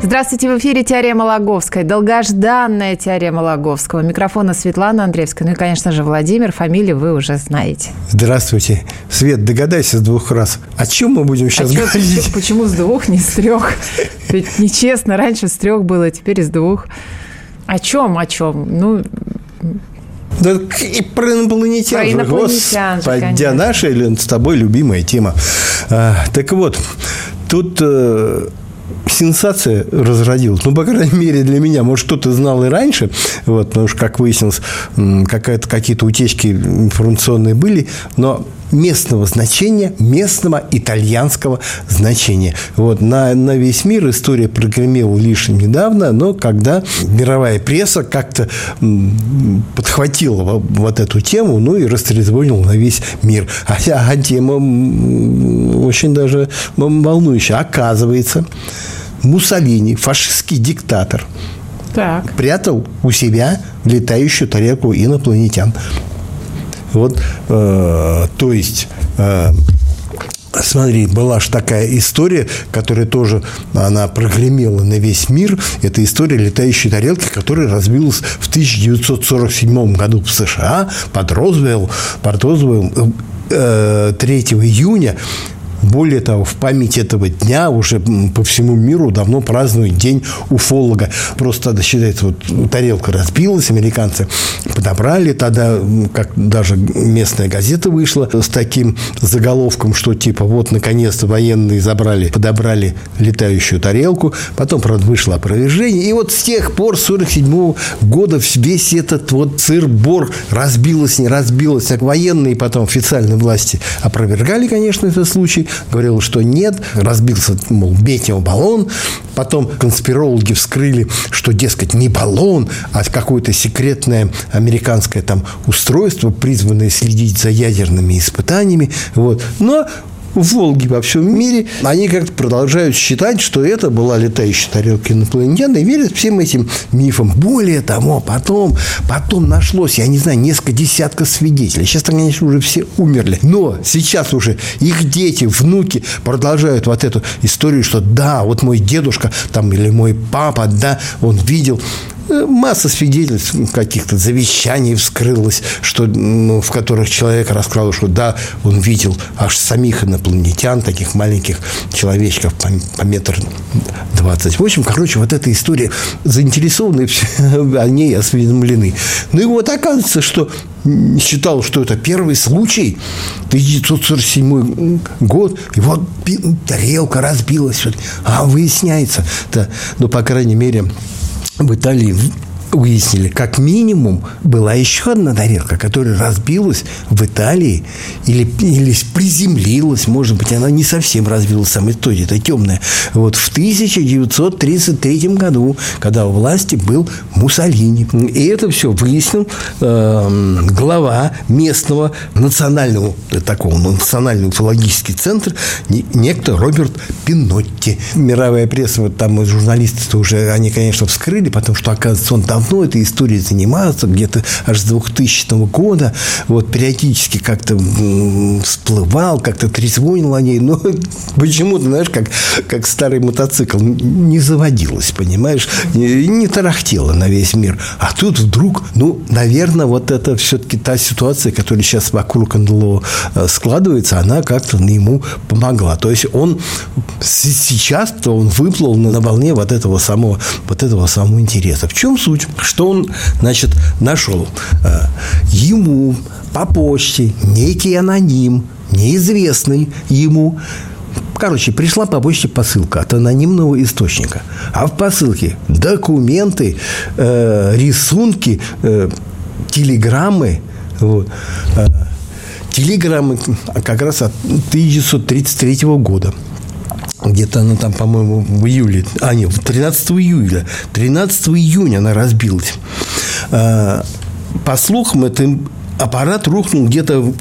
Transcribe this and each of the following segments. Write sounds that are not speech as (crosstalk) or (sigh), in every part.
Здравствуйте, в эфире «Теорема Логовской». Долгожданная «Теорема Логовского». Микрофона Светлана Андреевская. Ну и, конечно же, Владимир. Фамилию вы уже знаете. Здравствуйте. Свет, догадайся с двух раз. О чем мы будем сейчас а говорить? Почему, почему с двух, не с трех? Ведь нечестно. Раньше с трех было, теперь с двух. О чем, о чем? Ну, да и про инопланетян. Про инопланетян Господи, наша или с тобой любимая тема. А, так вот, тут... Э, сенсация разродилась. Ну, по крайней мере, для меня. Может, кто-то знал и раньше, вот, потому что, как выяснилось, какие-то утечки информационные были, но местного значения, местного итальянского значения. Вот, на, на весь мир история прогремела лишь недавно, но когда мировая пресса как-то подхватила вот эту тему, ну и растрезвонила на весь мир. А, а тема очень даже волнующая. Оказывается, Муссолини, фашистский диктатор, так. прятал у себя летающую тарелку инопланетян. Вот, э, то есть э, Смотри, была же такая история, которая тоже, она прогремела на весь мир. Это история летающей тарелки, которая разбилась в 1947 году в США под Розвелл, под Розвелл э, 3 июня более того, в память этого дня уже по всему миру давно празднуют День уфолога. Просто тогда считается, вот тарелка разбилась, американцы подобрали тогда, как даже местная газета вышла с таким заголовком, что типа вот наконец-то военные забрали, подобрали летающую тарелку. Потом, правда, вышло опровержение. И вот с тех пор, с 47 года, весь этот вот цирбор разбилось, не разбилось. Так военные потом официальные власти опровергали, конечно, этот случай говорил, что нет, разбился, мол, метеобаллон. Потом конспирологи вскрыли, что, дескать, не баллон, а какое-то секретное американское там устройство, призванное следить за ядерными испытаниями. Вот. Но в Волге во всем мире, они как-то продолжают считать, что это была летающая тарелка инопланетян и верят всем этим мифам. Более того, потом, потом нашлось, я не знаю, несколько десятков свидетелей. Сейчас, конечно, уже все умерли. Но сейчас уже их дети, внуки продолжают вот эту историю, что да, вот мой дедушка там или мой папа, да, он видел масса свидетельств каких-то завещаний вскрылось, что, ну, в которых человек рассказал, что да, он видел аж самих инопланетян, таких маленьких человечков по, по метр двадцать. В общем, короче, вот эта история заинтересованы, (laughs) о ней осведомлены. Ну и вот оказывается, что считал, что это первый случай, 1947 год, и вот тарелка разбилась, а выясняется, да, ну, по крайней мере, в Италии выяснили, как минимум была еще одна тарелка, которая разбилась в Италии или, или приземлилась, может быть, она не совсем разбилась сама история, это темная. Вот в 1933 году, когда у власти был Муссолини. И это все выяснил э, глава местного национального, такого национального уфологический центр, некто Роберт Пинотти. Мировая пресса, вот там журналисты уже, они, конечно, вскрыли, потому что, оказывается, он там давно этой историей занимаются, где-то аж с 2000 года, вот периодически как-то всплывал, как-то трезвонил о ней, но (laughs) почему-то, знаешь, как, как старый мотоцикл, не заводилось, понимаешь, не, не тарахтело на весь мир. А тут вдруг, ну, наверное, вот это все-таки та ситуация, которая сейчас вокруг НЛО э, складывается, она как-то ему помогла. То есть он сейчас-то он выплыл на волне вот этого самого, вот этого самого интереса. В чем суть? Что он, значит, нашел? Э, ему по почте некий аноним, неизвестный ему, Короче, пришла по почте посылка от анонимного источника. А в посылке документы, э, рисунки, э, телеграммы. Вот, э, телеграммы как раз от 1933 года. Где-то она там, по-моему, в июле, а нет, 13 июля, 13 июня она разбилась. А, по слухам, это аппарат рухнул где-то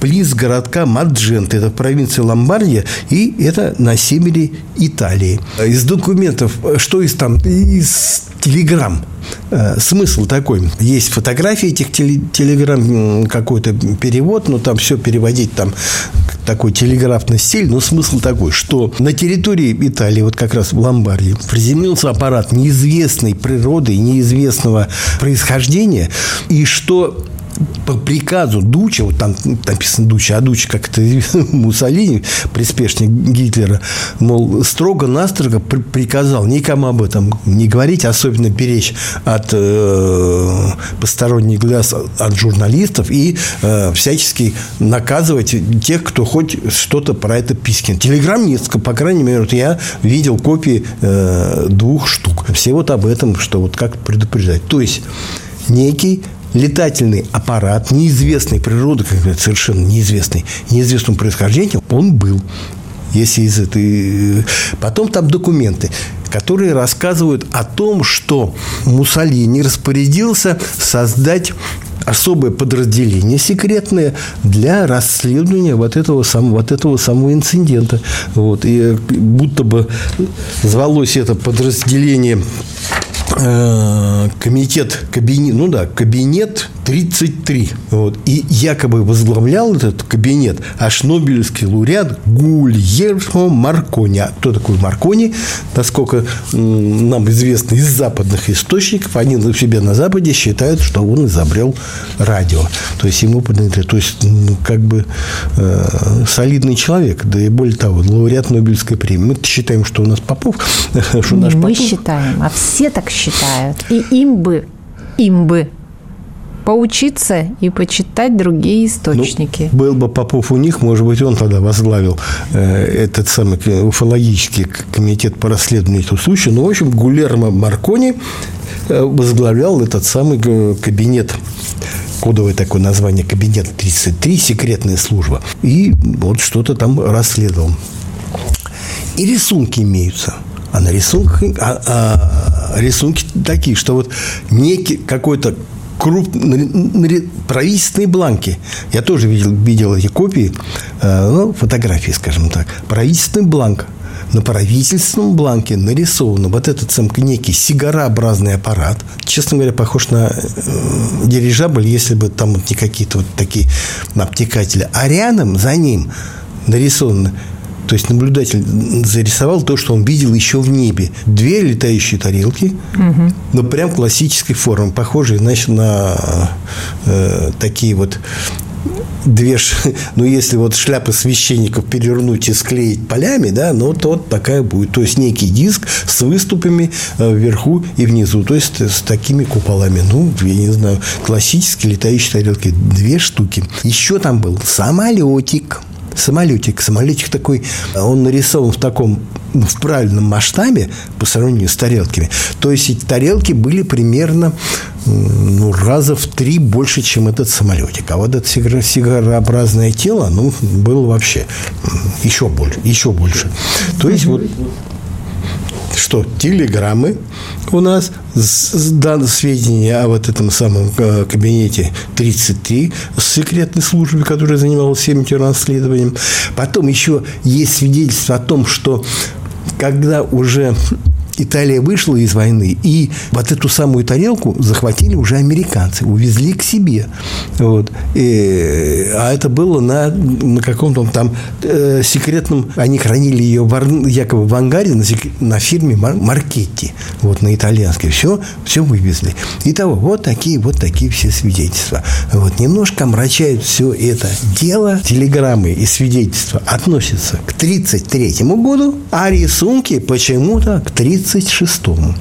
близ городка Маджент, это в провинции Ломбардия, и это на севере Италии. Из документов, что из там, из телеграмм, э, смысл такой. Есть фотографии этих телеграмм, какой-то перевод, но там все переводить там такой телеграфный стиль, но смысл такой, что на территории Италии, вот как раз в Ломбардии, приземлился аппарат неизвестной природы, неизвестного происхождения, и что по приказу Дуча, вот там написано Дуча, а Дуча, как это (laughs) Муссолини, приспешник Гитлера, мол, строго-настрого приказал никому об этом не говорить, особенно беречь от э, посторонних глаз от журналистов и э, всячески наказывать тех, кто хоть что-то про это пискнет. Телеграмм несколько, по крайней мере, вот я видел копии э, двух штук. Все вот об этом, что вот как предупреждать. То есть некий летательный аппарат неизвестной природы, как говорят, совершенно неизвестный, неизвестного происхождения, он был. Если из этой... Потом там документы, которые рассказывают о том, что Муссолини распорядился создать особое подразделение секретное для расследования вот этого самого, вот этого самого инцидента. Вот. И будто бы звалось это подразделение Э, комитет кабинет, ну да, кабинет 33. Вот. И якобы возглавлял этот кабинет аж Нобелевский лауреат Гульермо Маркони. А кто такой Маркони? Насколько нам известно из западных источников, они на себе на Западе считают, что он изобрел радио. То есть ему то есть ну, как бы э, солидный человек, да и более того, лауреат Нобелевской премии. Мы считаем, что у нас Попов, (laughs) что наш Мы Попов... считаем, а все так считают. И им бы, им бы поучиться и почитать другие источники. Ну, был бы Попов у них, может быть, он тогда возглавил э, этот самый уфологический комитет по расследованию этого случая. Ну, в общем, Гулермо Маркони э, возглавлял этот самый э, кабинет кодовое такое название кабинет 33, секретная служба. И вот что-то там расследовал. И рисунки имеются. А на рисунках а, а, рисунки такие, что вот некий какой-то круп... правительственные бланки. Я тоже видел, видел эти копии, э, ну, фотографии, скажем так. Правительственный бланк. На правительственном бланке нарисован вот этот сам некий сигарообразный аппарат. Честно говоря, похож на э, дирижабль, если бы там вот не какие-то вот такие обтекатели. А рядом за ним нарисован то есть наблюдатель зарисовал то, что он видел еще в небе. Две летающие тарелки, угу. но прям классической формы, похожие, значит, на э, такие вот две, (laughs) ну, если вот шляпы священников перевернуть и склеить полями, да, ну, то вот такая будет. То есть, некий диск с выступами э, вверху и внизу. То есть, с такими куполами. Ну, я не знаю, классические летающие тарелки. Две штуки. Еще там был самолетик самолетик. Самолетик такой, он нарисован в таком в правильном масштабе по сравнению с тарелками. То есть эти тарелки были примерно ну, раза в три больше, чем этот самолетик. А вот это сигарообразное тело, ну, было вообще еще больше. Еще больше. То есть вот что телеграммы у нас с данных сведения о вот этом самом э, кабинете 33 секретной службы, которая занималась всем этим расследованием. Потом еще есть свидетельство о том, что когда уже Италия вышла из войны, и вот эту самую тарелку захватили уже американцы, увезли к себе. Вот. И, а это было на, на каком-то там э, секретном... Они хранили ее в, якобы в ангаре на, на фирме Маркетти, вот на итальянской. Все, все вывезли. Итого, вот такие, вот такие все свидетельства. Вот. Немножко омрачают все это дело. Телеграммы и свидетельства относятся к 1933 году, а рисунки почему-то к 30 36-му.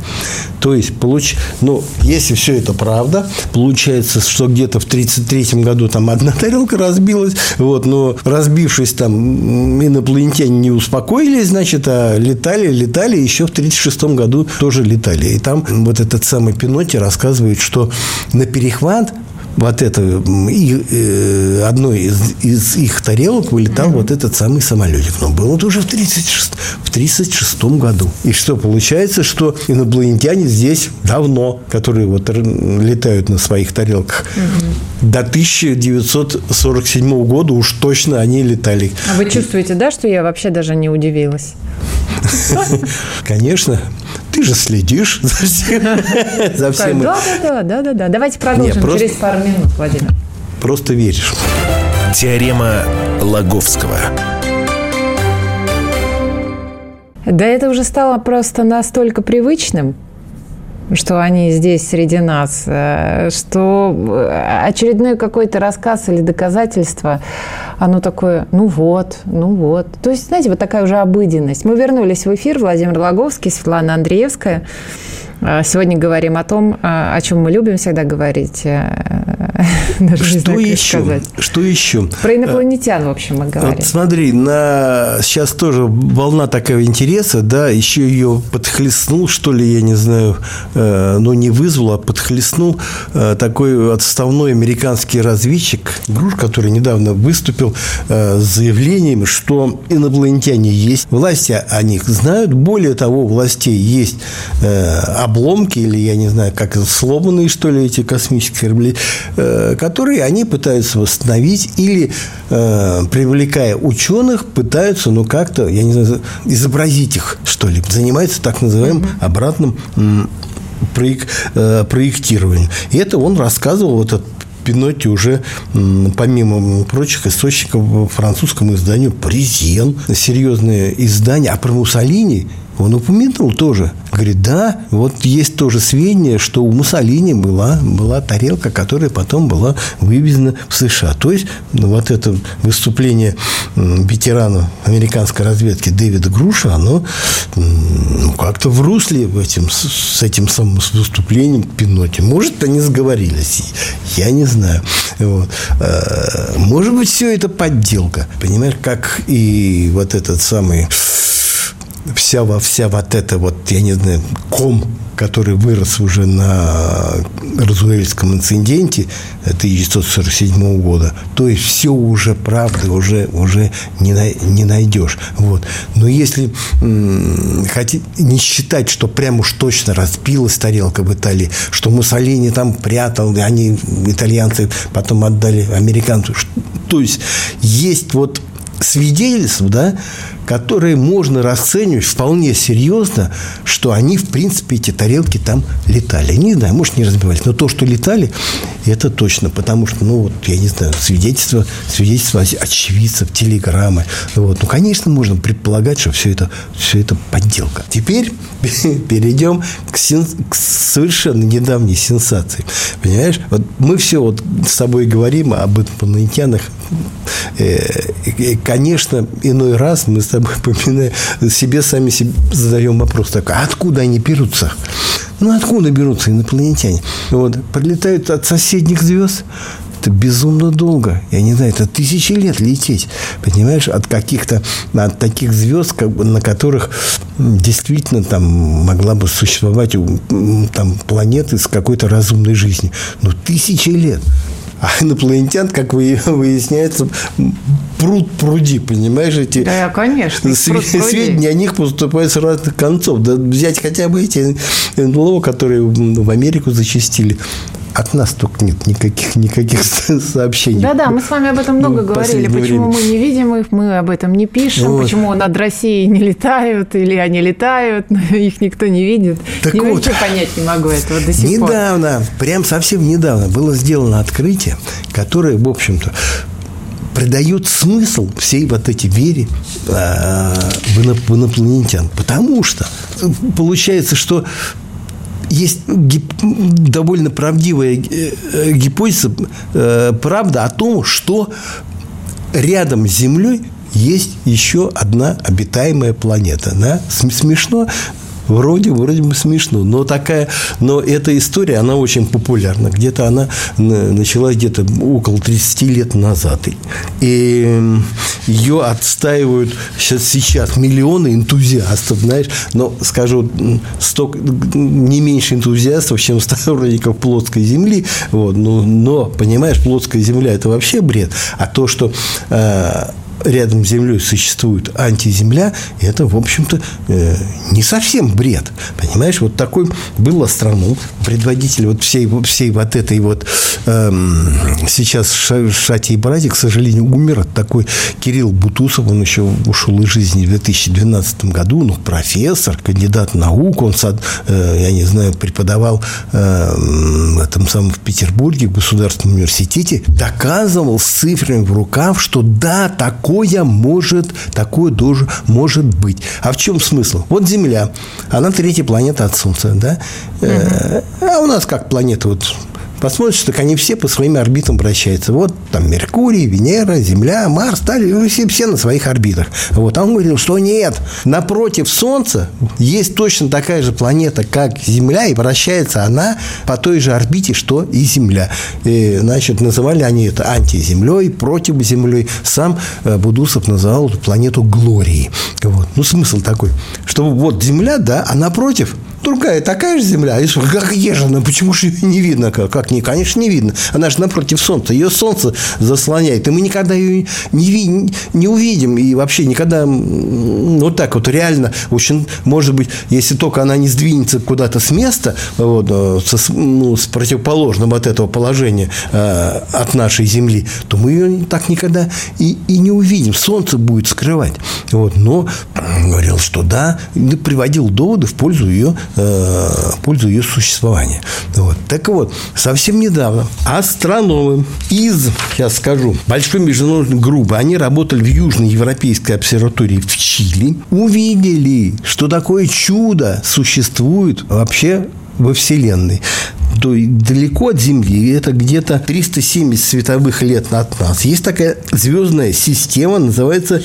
То есть, получ... ну, если все это правда, получается, что где-то в 33-м году там одна тарелка разбилась, вот, но разбившись там, инопланетяне не успокоились, значит, а летали, летали, еще в 36-м году тоже летали. И там вот этот самый Пиноти рассказывает, что на перехват вот это, и, одной из, из их тарелок вылетал mm-hmm. вот этот самый самолетик. Но было это уже в 36, в 36 году. И что получается, что инопланетяне здесь давно, которые вот летают на своих тарелках, mm-hmm. до 1947 года уж точно они летали. А вы чувствуете, да, что я вообще даже не удивилась? (laughs) Конечно. Ты же следишь за всем. (laughs) За всем. Да, да, да, да, да. Давайте продолжим через пару минут, Владимир. Просто веришь. Теорема Лаговского. Да это уже стало просто настолько привычным, что они здесь среди нас, э, что э, очередной какой-то рассказ или доказательство, оно такое, ну вот, ну вот. То есть, знаете, вот такая уже обыденность. Мы вернулись в эфир. Владимир Логовский, Светлана Андреевская. А, сегодня говорим о том, о чем мы любим всегда говорить. Э, (laughs) даже что знаю, еще? Сказать. Что еще? Про инопланетян, в общем, мы говорим. Вот смотри, на... сейчас тоже волна такого интереса, да, еще ее подхлестнул, что ли, я не знаю, э, но не вызвал, а подхлестнул э, такой отставной американский разведчик, Груш, который недавно выступил с заявлением, что инопланетяне есть, власти о них знают, более того, властей есть обломки или, я не знаю, как сломанные, что ли, эти космические корабли, э, которые они пытаются восстановить или, э, привлекая ученых, пытаются, ну, как-то, я не знаю, изобразить их, что ли. Занимаются так называемым обратным э, проектированием. И это он рассказывал, вот этот Пинотти уже, помимо прочих источников, в французском издании «Паризьен», серьезное издание, а про Муссолини он упомянул тоже. Говорит, да, вот есть тоже сведения, что у Муссолини была, была тарелка, которая потом была вывезена в США. То есть, ну, вот это выступление ветерана американской разведки Дэвида Груша, оно ну, как-то в русле в этим, с этим самым выступлением Пиноте. Может, они сговорились. Я не знаю. Вот. А, может быть, все это подделка. Понимаешь, как и вот этот самый вся, вся вот эта вот, я не знаю, ком, который вырос уже на Розуэльском инциденте 1947 года, то есть все уже правды уже, уже не, не найдешь. Вот. Но если м- хотите, не считать, что прям уж точно разбилась тарелка в Италии, что Муссолини там прятал, они, итальянцы, потом отдали американцу. То есть есть вот свидетельств, да, которые можно расценивать вполне серьезно, что они, в принципе, эти тарелки там летали. Не знаю, может, не разбивались, но то, что летали, это точно, потому что, ну, вот, я не знаю, свидетельства, свидетельства очевидцев, телеграммы. Вот. Ну, конечно, можно предполагать, что все это, все это подделка. Теперь (laughs) перейдем к, сен... к совершенно недавней сенсации. Понимаешь? Вот мы все вот с тобой говорим об инопланетянах. Э, конечно, иной раз мы с тобой поминаем, себе сами себе задаем вопрос такой, а откуда они берутся? Ну, откуда берутся инопланетяне? Вот, прилетают от соседних звезд, это безумно долго. Я не знаю, это тысячи лет лететь. Понимаешь, от каких-то, от таких звезд, как бы, на которых действительно там могла бы существовать там планеты с какой-то разумной жизнью. Ну, тысячи лет. А инопланетян, как выясняется, пруд пруди, понимаешь, эти да, конечно, сведения о них поступают с разных концов. Да взять хотя бы эти НЛО, которые в Америку зачастили от нас только нет никаких, никаких (laughs) сообщений. Да-да, мы с вами об этом много ну, говорили. Почему время. мы не видим их, мы об этом не пишем, вот. почему над Россией не летают, или они летают, (laughs) но их никто не видит. Так я вот, вообще понять не могу этого до сих недавно, пор. Недавно, прям совсем недавно было сделано открытие, которое, в общем-то, придает смысл всей вот этой вере э, в инопланетян. Потому что получается, что есть гип, довольно правдивая э, гипотеза, э, правда о том, что рядом с Землей есть еще одна обитаемая планета. Да? Смешно, вроде, вроде бы смешно, но такая, но эта история, она очень популярна. Где-то она началась где-то около 30 лет назад. И ее отстаивают сейчас, сейчас миллионы энтузиастов, знаешь, но скажу, столько, не меньше энтузиастов, чем сторонников плоской земли, вот, но, но, понимаешь, плоская земля – это вообще бред, а то, что э, рядом с Землей существует антиземля, это, в общем-то, э, не совсем бред. Понимаешь, вот такой был астроном, предводитель вот всей, всей вот этой вот э, сейчас в Шате и Браде, к сожалению, умер такой Кирилл Бутусов, он еще ушел из жизни в 2012 году, ну, профессор, кандидат наук, он, э, я не знаю, преподавал э, в этом самом в Петербурге, в Государственном университете, доказывал с цифрами в рукав, что да, такое может, такое тоже может быть. А в чем смысл? Вот Земля, она третья планета от Солнца, да? Угу. А у нас как планета вот посмотришь, так они все по своим орбитам вращаются. Вот там Меркурий, Венера, Земля, Марс, стали все, все на своих орбитах. Вот. А он говорил, что нет, напротив Солнца есть точно такая же планета, как Земля, и вращается она по той же орбите, что и Земля. И, значит, называли они это антиземлей, против Землей. Сам э, Будусов называл эту планету Глории. Вот. Ну, смысл такой, что вот Земля, да, а напротив – другая такая же Земля. И что, как ежена, почему же ее не видно? Как, как не, конечно, не видно. Она же напротив Солнца. Ее Солнце заслоняет. И мы никогда ее не, не увидим. И вообще никогда вот так вот реально, общем, может быть, если только она не сдвинется куда-то с места, вот, э, со, ну, с противоположным от этого положения э, от нашей Земли, то мы ее так никогда и, и не увидим. Солнце будет скрывать. Вот. Но говорил, что да, приводил доводы в пользу ее пользу ее существования. Вот. Так вот, совсем недавно астрономы из, сейчас скажу, большой международной группы, они работали в Южной Европейской обсерватории в Чили, увидели, что такое чудо существует вообще во Вселенной то далеко от Земли, это где-то 370 световых лет от нас. Есть такая звездная система, называется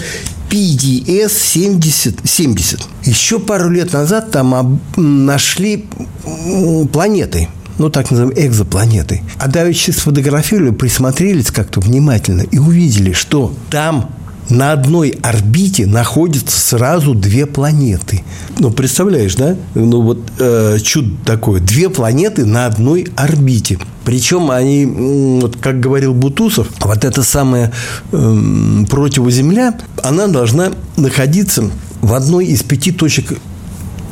PDS 70, 70. Еще пару лет назад там нашли планеты ну, так называемые экзопланеты. А давеча сфотографировали, присмотрелись как-то внимательно и увидели, что там на одной орбите находятся сразу две планеты. Ну, представляешь, да? Ну, вот э, чудо такое. Две планеты на одной орбите. Причем они, вот как говорил Бутусов, вот эта самая э, противоземля, она должна находиться в одной из пяти точек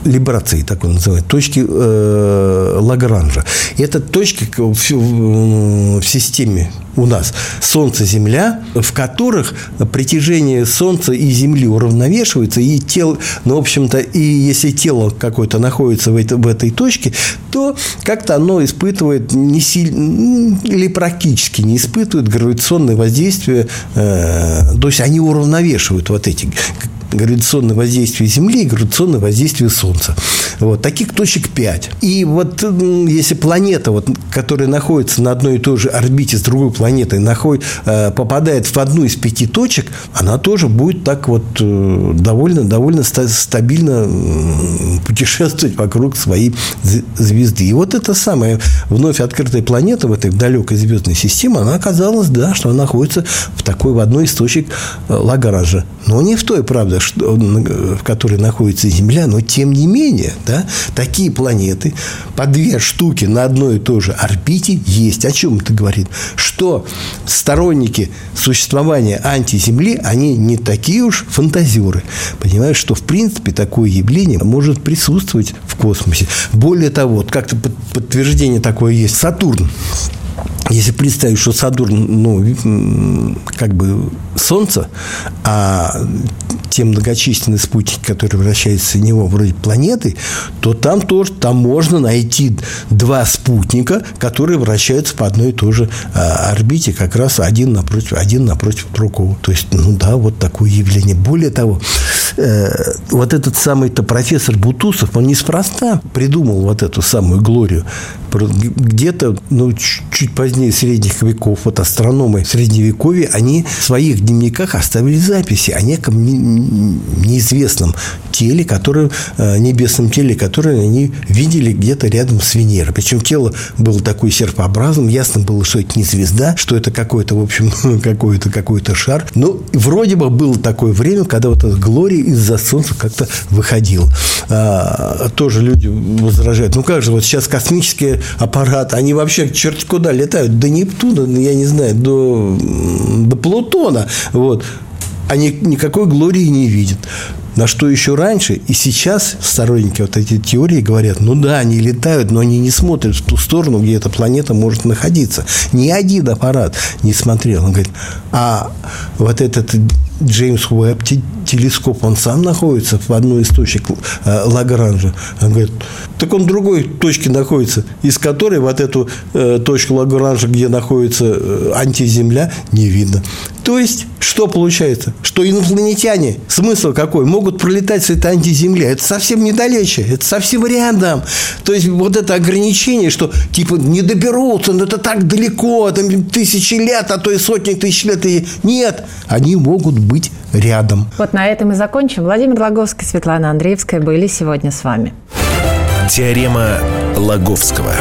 либрации, так он называют, точки э, Лагранжа. И это точки в, в, в системе у нас Солнце, Земля, в которых притяжение Солнца и Земли уравновешивается, и тело, ну, в общем-то, и если тело какое-то находится в, это, в этой точке, то как-то оно испытывает не сильно, или практически не испытывает гравитационное воздействие, э, то есть они уравновешивают вот эти гравитационное воздействие Земли и гравитационное воздействие Солнца. Вот. Таких точек 5. И вот если планета, вот, которая находится на одной и той же орбите с другой планетой, находит, э, попадает в одну из пяти точек, она тоже будет так вот э, довольно, довольно стабильно путешествовать вокруг своей звезды. И вот эта самая вновь открытая планета в этой далекой звездной системе, она оказалась, да, что она находится в такой в одной из точек э, Лагранжа. Но не в той, правда, что, в которой находится Земля, но тем не менее, да, такие планеты по две штуки на одной и той же орбите есть. О чем это говорит? Что сторонники существования антиземли, они не такие уж фантазеры. Понимаешь, что в принципе такое явление может присутствовать в космосе. Более того, вот как-то подтверждение такое есть. Сатурн если представить, что Сатурн, ну, как бы Солнце, а те многочисленные спутники, которые вращаются в него вроде планеты, то там тоже там можно найти два спутника, которые вращаются по одной и той же а, орбите, как раз один напротив, один напротив другого. То есть, ну да, вот такое явление. Более того, э, вот этот самый-то профессор Бутусов, он неспроста придумал вот эту самую Глорию. Где-то, ну, чуть, чуть позднее средних веков, вот астрономы средневековья, они в своих дневниках оставили записи о неком неизвестном теле, которое, э, небесном теле, которое они видели где-то рядом с Венерой. Причем тело было такое серпообразным, ясно было, что это не звезда, что это какой-то, в общем, (laughs) какой-то какой-то шар. Ну, вроде бы было такое время, когда вот эта Глория из-за солнца как-то выходила. А, тоже люди возражают, ну как же, вот сейчас космические аппараты, они вообще черт куда летают? До Нептуна, я не знаю, до, до Плутона. Вот они никакой глории не видят. На что еще раньше и сейчас сторонники вот этой теории говорят, ну да, они летают, но они не смотрят в ту сторону, где эта планета может находиться. Ни один аппарат не смотрел. Он говорит, а вот этот Джеймс Уэбб телескоп, он сам находится в одной из точек э, Лагранжа. Он говорит, так он в другой точке находится, из которой вот эту э, точку Лагранжа, где находится э, антиземля, не видно. То есть, что получается? Что инопланетяне, смысл какой, могут пролетать с этой антиземли. Это совсем недалече, это совсем рядом. То есть, вот это ограничение, что типа не доберутся, но это так далеко, там тысячи лет, а то и сотни тысяч лет. И... Нет, они могут быть рядом. Вот на этом и закончим. Владимир Логовский, Светлана Андреевская были сегодня с вами. Теорема Лаговского.